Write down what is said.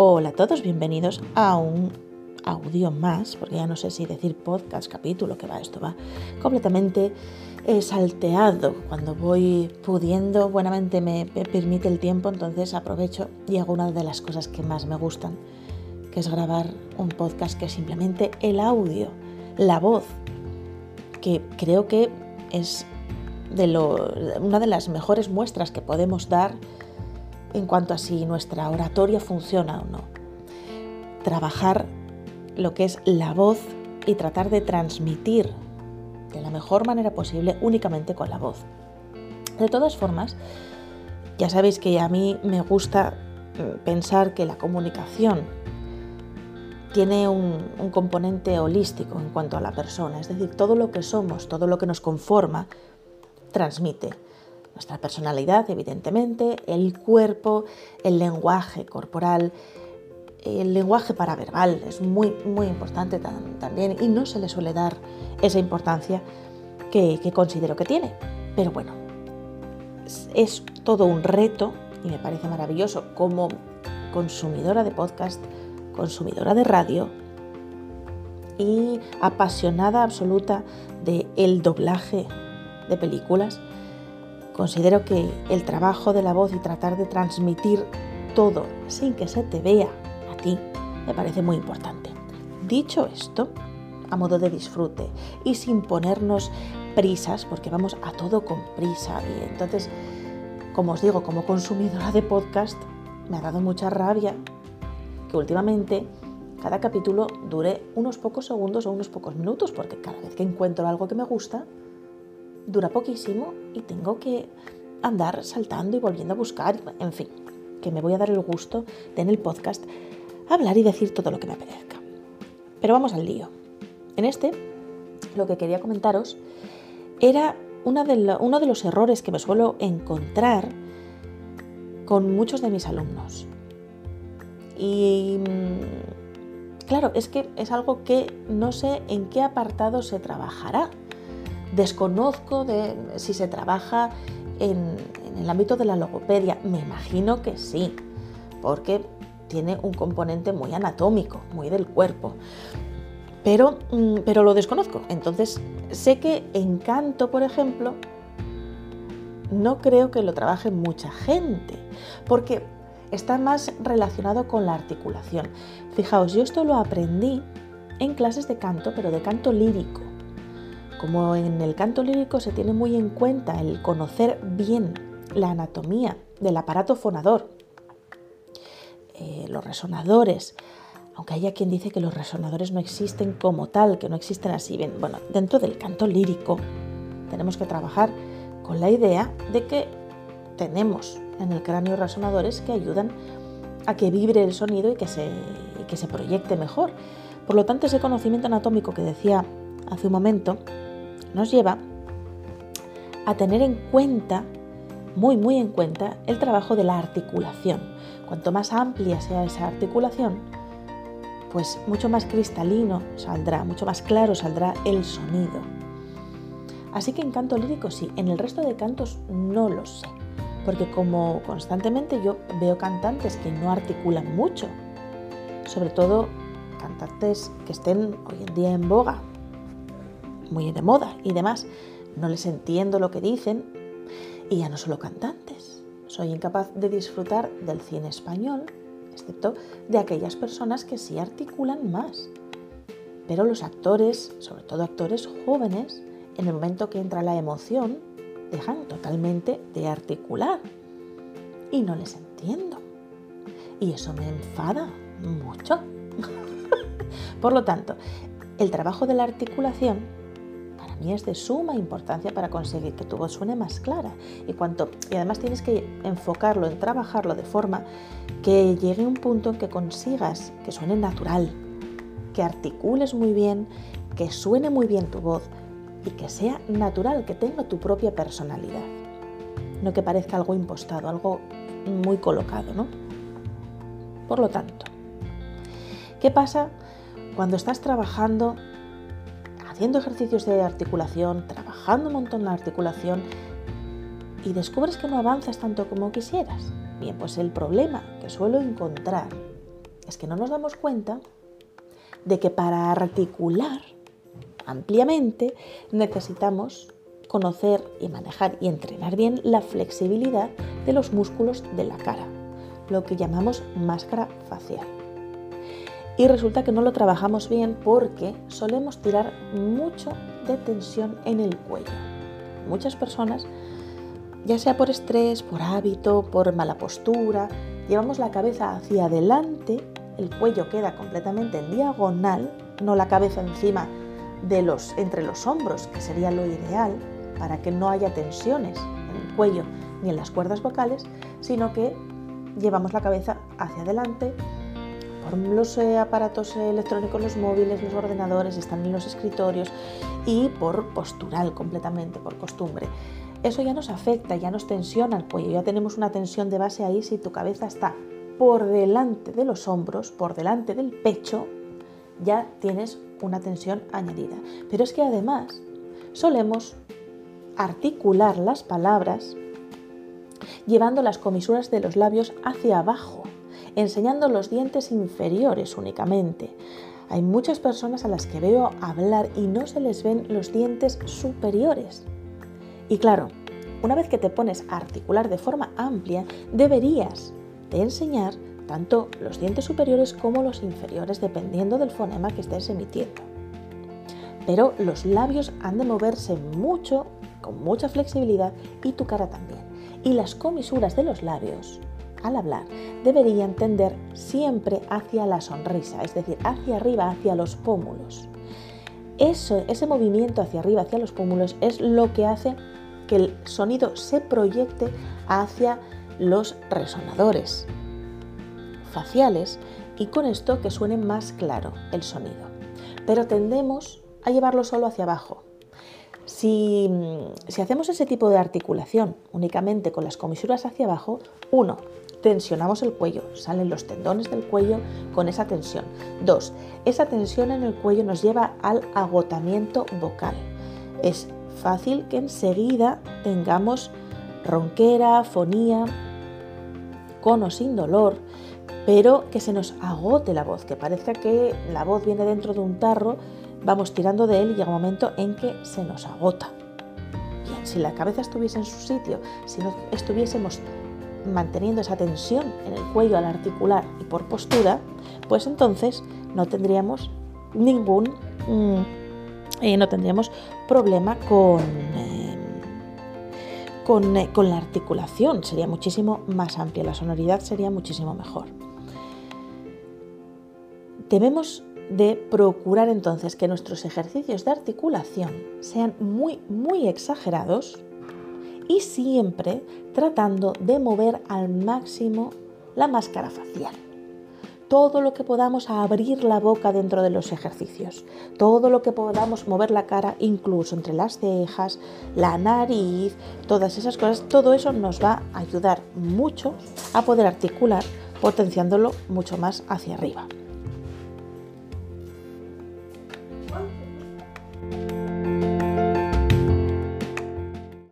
Hola a todos, bienvenidos a un audio más, porque ya no sé si decir podcast, capítulo, que va, esto va completamente eh, salteado. Cuando voy pudiendo, buenamente me, permite el tiempo, entonces aprovecho y hago una de las cosas que más me gustan, que es grabar un podcast que es simplemente el audio, la voz, que creo que es de lo, una de las mejores muestras que podemos dar en cuanto a si nuestra oratoria funciona o no. Trabajar lo que es la voz y tratar de transmitir de la mejor manera posible únicamente con la voz. De todas formas, ya sabéis que a mí me gusta mm, pensar que la comunicación tiene un, un, componente holístico en cuanto a la persona, es decir, todo lo que somos, todo lo que nos conforma, transmite nuestra personalidad, evidentemente, el cuerpo, el lenguaje corporal, el lenguaje paraverbal es muy, muy importante también y no se le suele dar esa importancia que, considero que tiene. Pero bueno, es todo un reto y me parece maravilloso como consumidora de podcast, consumidora de radio y apasionada absoluta de el doblaje de películas, Considero que el trabajo de la voz y tratar de transmitir todo sin que se te vea a ti me parece muy importante. Dicho esto, a modo de disfrute y sin ponernos prisas, porque vamos a todo con prisa. Y entonces, como os digo, como consumidora de podcast, me ha dado mucha rabia que últimamente cada capítulo dure unos pocos segundos o unos pocos minutos, porque cada vez que encuentro algo que me gusta, dura poquísimo y tengo que andar saltando y volviendo a buscar, en fin, que me voy a dar el gusto de en el podcast hablar y decir todo lo que me apetezca. Pero vamos al lío. En este, lo que quería comentaros era una de uno de los errores que me suelo encontrar con muchos de mis alumnos. Y mm, claro, es que es algo que no sé en qué apartado se trabajará Desconozco de si se trabaja en, en el ámbito de la logopedia. Me imagino que sí, porque tiene un componente muy anatómico, muy del cuerpo. Pero, mm, pero, lo desconozco. Entonces, sé que en canto, por ejemplo, no creo que lo trabaje mucha gente, porque está más relacionado con la articulación. Fijaos, yo esto lo aprendí en clases de canto, pero de canto lírico. Como en el canto lírico se tiene muy en cuenta el conocer bien la anatomía del aparato fonador, eh, los resonadores, aunque haya quien dice que los resonadores no existen como tal, que no existen así, bien, bueno, dentro del canto lírico tenemos que trabajar con la idea de que tenemos en el cráneo resonadores que ayudan a que vibre el sonido y que se, y que se proyecte mejor. Por lo tanto, ese conocimiento anatómico que decía hace un momento, nos lleva a tener en cuenta, muy muy en cuenta, el trabajo de la articulación. Cuanto más amplia sea esa articulación, pues mucho más cristalino saldrá, mucho más claro saldrá el sonido. Así que en canto lírico sí, en el resto de cantos no lo sé, porque como constantemente yo veo cantantes que no articulan mucho, sobre todo cantantes que estén hoy en día en boga, muy de moda y demás. No les entiendo lo que dicen y ya no solo cantantes. Soy incapaz de disfrutar del cine español, excepto de aquellas personas que sí articulan más. Pero los actores, sobre todo actores jóvenes, en el momento que entra la emoción, dejan totalmente de articular. Y no les entiendo. Y eso me enfada mucho. Por lo tanto, el trabajo de la articulación mí es de suma importancia para conseguir que tu voz suene más clara. Y, cuanto, y además tienes que enfocarlo en trabajarlo de forma que llegue un punto en que consigas que suene natural, que articules muy bien, que suene muy bien tu voz y que sea natural, que tenga tu propia personalidad. No que parezca algo impostado, algo muy colocado, ¿no? Por lo tanto, ¿qué pasa cuando estás trabajando haciendo ejercicios de articulación, trabajando un montón la articulación y descubres que no avanzas tanto como quisieras. Bien, pues el problema que suelo encontrar es que no nos damos cuenta de que para articular ampliamente necesitamos conocer y manejar y entrenar bien la flexibilidad de los músculos de la cara, lo que llamamos máscara facial. Y resulta que no lo trabajamos bien porque solemos tirar mucho de tensión en el cuello. Muchas personas, ya sea por estrés, por hábito, por mala postura, llevamos la cabeza hacia adelante, el cuello queda completamente en diagonal, no la cabeza encima de los entre los hombros, que sería lo ideal para que no haya tensiones en el cuello ni en las cuerdas vocales, sino que llevamos la cabeza hacia adelante, los eh, aparatos electrónicos, los móviles, los ordenadores, están en los escritorios y por postural completamente, por costumbre. Eso ya nos afecta, ya nos tensiona el cuello, ya tenemos una tensión de base ahí si tu cabeza está por delante de los hombros, por delante del pecho, ya tienes una tensión añadida. Pero es que además solemos articular las palabras llevando las comisuras de los labios hacia abajo enseñando los dientes inferiores únicamente. Hay muchas personas a las que veo hablar y no se les ven los dientes superiores. Y claro, una vez que te pones a articular de forma amplia, deberías de enseñar tanto los dientes superiores como los inferiores, dependiendo del fonema que estés emitiendo. Pero los labios han de moverse mucho, con mucha flexibilidad, y tu cara también. Y las comisuras de los labios al hablar deberían tender siempre hacia la sonrisa, es decir, hacia arriba, hacia los pómulos. Eso, ese movimiento hacia arriba, hacia los pómulos, es lo que hace que el sonido se proyecte hacia los resonadores faciales y con esto que suene más claro el sonido. Pero tendemos a llevarlo solo hacia abajo. Si, si, hacemos ese tipo de articulación únicamente con las comisuras hacia abajo, uno, tensionamos el cuello, salen los tendones del cuello con esa tensión. Dos, esa tensión en el cuello nos lleva al agotamiento vocal. Es fácil que enseguida tengamos ronquera, fonía, con o sin dolor, pero que se nos agote la voz, que parezca que la voz viene dentro de un tarro, vamos tirando de él y llega un momento en que se nos agota. Bien, si la cabeza estuviese en su sitio, si no estuviésemos manteniendo esa tensión en el cuello al articular y por postura, pues entonces no tendríamos ningún, mm, eh, no tendríamos problema con, eh, eh, con la articulación, sería muchísimo más amplia, la sonoridad sería muchísimo mejor. Debemos de procurar entonces que nuestros ejercicios de articulación sean muy, muy exagerados y siempre tratando de mover al máximo la máscara facial. Todo lo que podamos abrir la boca dentro de los ejercicios, todo lo que podamos mover la cara, incluso entre las cejas, la nariz, todas esas cosas, todo eso nos va a ayudar mucho a poder articular, potenciándolo mucho más hacia arriba.